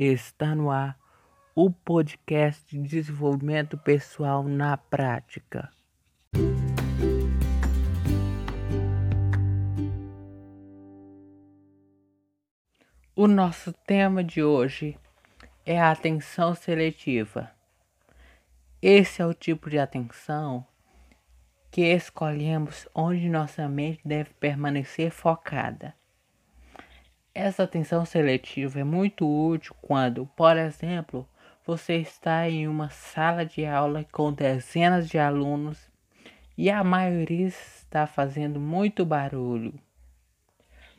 Está no ar o podcast de desenvolvimento pessoal na prática. O nosso tema de hoje é a atenção seletiva. Esse é o tipo de atenção que escolhemos onde nossa mente deve permanecer focada. Essa atenção seletiva é muito útil quando, por exemplo, você está em uma sala de aula com dezenas de alunos e a maioria está fazendo muito barulho.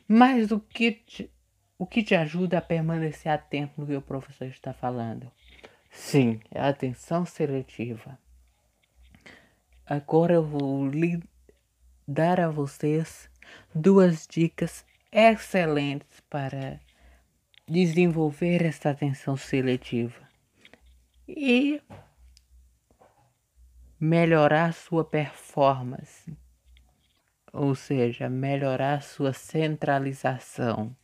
Mas o que te, o que te ajuda a permanecer atento no que o professor está falando? Sim, é a atenção seletiva. Agora eu vou lhe dar a vocês duas dicas excelentes para desenvolver esta atenção seletiva e melhorar sua performance, ou seja, melhorar sua centralização.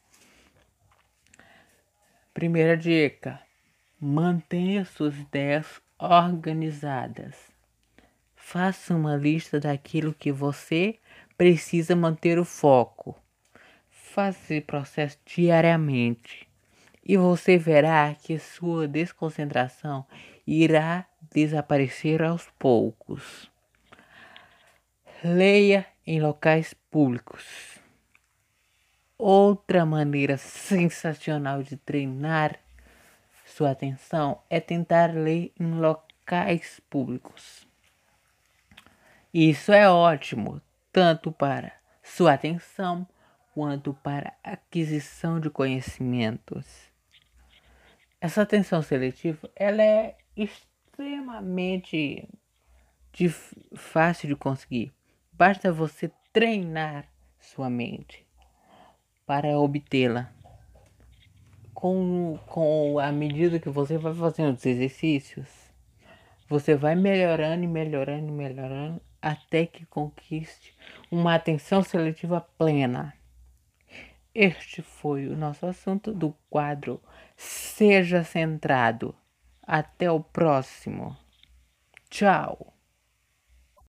Primeira dica: mantenha suas ideias organizadas. Faça uma lista daquilo que você precisa manter o foco Faça esse processo diariamente e você verá que sua desconcentração irá desaparecer aos poucos. Leia em locais públicos. Outra maneira sensacional de treinar sua atenção é tentar ler em locais públicos. Isso é ótimo, tanto para sua atenção quanto para aquisição de conhecimentos. Essa atenção seletiva ela é extremamente fácil de conseguir. Basta você treinar sua mente para obtê-la. Com, com a medida que você vai fazendo os exercícios, você vai melhorando e melhorando e melhorando até que conquiste uma atenção seletiva plena. Este foi o nosso assunto do quadro Seja Centrado. Até o próximo. Tchau.